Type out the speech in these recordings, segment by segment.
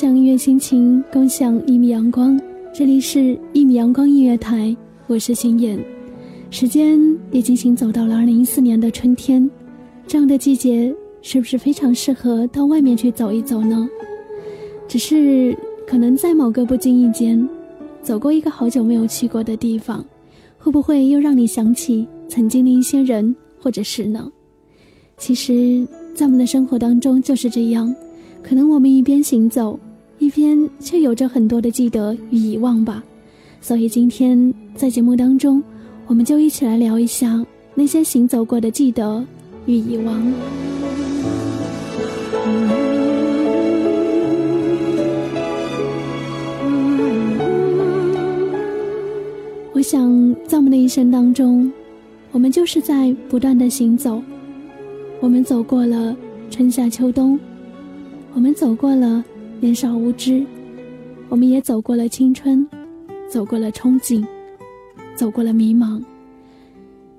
享音乐心情，共享一米阳光。这里是一米阳光音乐台，我是心妍。时间也进行走到了二零一四年的春天，这样的季节是不是非常适合到外面去走一走呢？只是可能在某个不经意间，走过一个好久没有去过的地方，会不会又让你想起曾经的一些人或者事呢？其实，在我们的生活当中就是这样。可能我们一边行走，一边却有着很多的记得与遗忘吧。所以今天在节目当中，我们就一起来聊一下那些行走过的记得与遗忘。我想，在我们的一生当中，我们就是在不断的行走。我们走过了春夏秋冬。我们走过了年少无知，我们也走过了青春，走过了憧憬，走过了迷茫。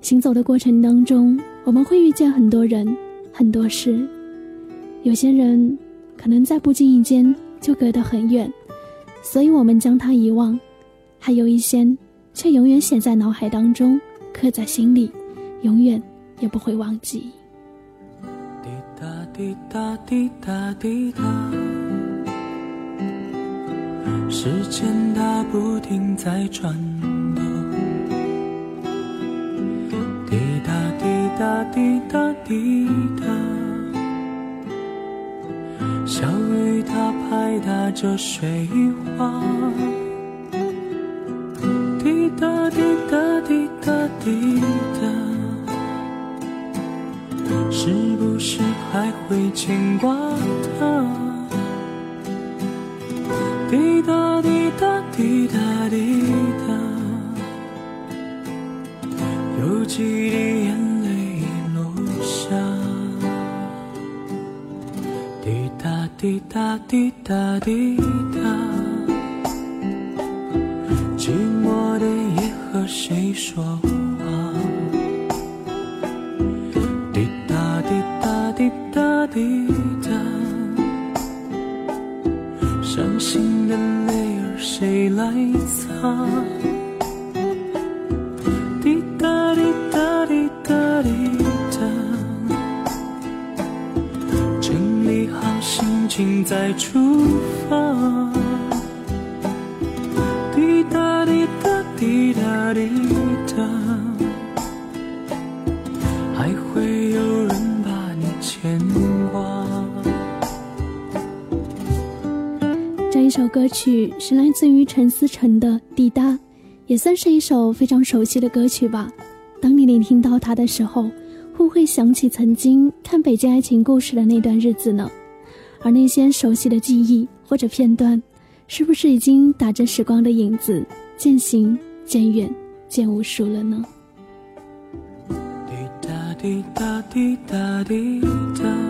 行走的过程当中，我们会遇见很多人，很多事。有些人可能在不经意间就隔得很远，所以我们将他遗忘；还有一些却永远写在脑海当中，刻在心里，永远也不会忘记。滴答滴答滴答，时间它不停在转动。滴答滴答滴答滴答，小雨它拍打着水花。滴答滴答滴答滴答。是不是还会牵挂他？滴答滴答滴答滴答，有几滴眼泪已落下。滴答滴答滴答滴答，寂寞的夜和谁说？擦？滴答滴答滴答滴答，整理好心情再出发。滴答滴答滴答滴答，这首歌曲是来自于陈思诚的《滴答》，也算是一首非常熟悉的歌曲吧。当你聆听到它的时候，会不会想起曾经看《北京爱情故事》的那段日子呢？而那些熟悉的记忆或者片段，是不是已经打着时光的影子，渐行渐远，渐无数了呢？滴答滴答滴答滴答。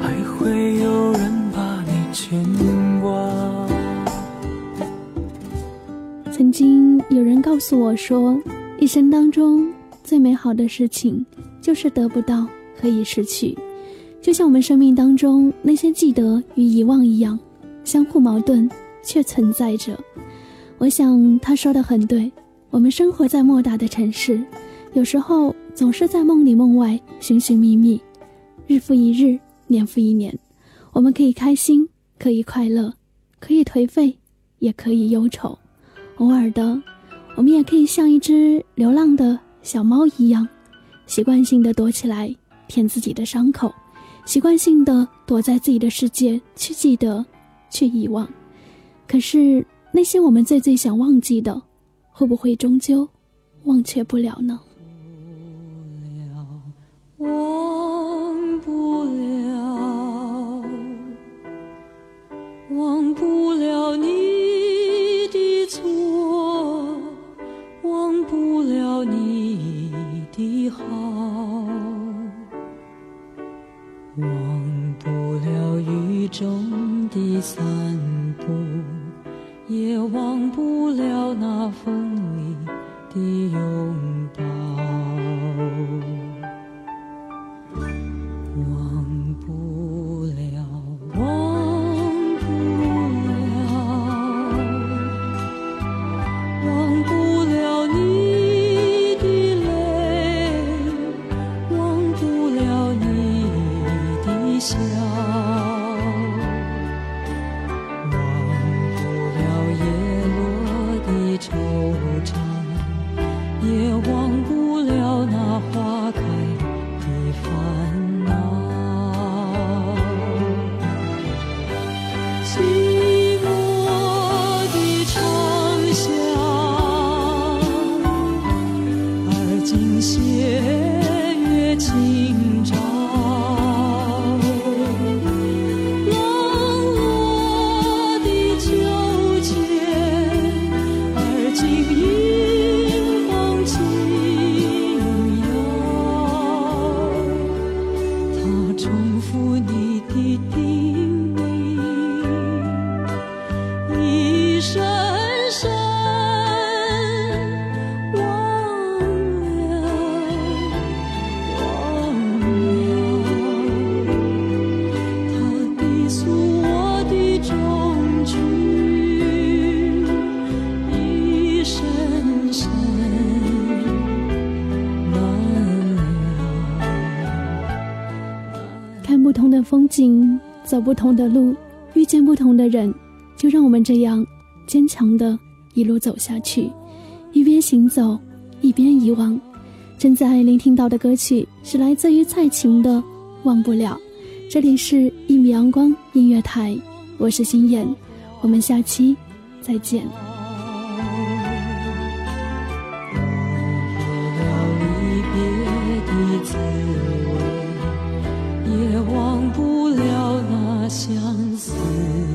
还会有人把你牵挂。曾经有人告诉我说，一生当中最美好的事情就是得不到和已失去，就像我们生命当中那些记得与遗忘一样，相互矛盾却存在着。我想他说的很对，我们生活在莫大的城市，有时候总是在梦里梦外寻寻觅觅，日复一日，年复一年，我们可以开心，可以快乐，可以颓废，也可以忧愁。偶尔的，我们也可以像一只流浪的小猫一样，习惯性的躲起来舔自己的伤口。习惯性的躲在自己的世界去记得，去遗忘，可是那些我们最最想忘记的，会不会终究忘却不了呢？忘不了，忘不了你的错，忘不了你的好。忘不了雨中的散步，也忘不了那风里的拥忘不了忘不了忘不了你的泪忘不了你的笑走不同的路，遇见不同的人，就让我们这样坚强的一路走下去，一边行走，一边遗忘。正在聆听到的歌曲是来自于蔡琴的《忘不了》。这里是一米阳光音乐台，我是心妍，我们下期再见。也忘不了相思。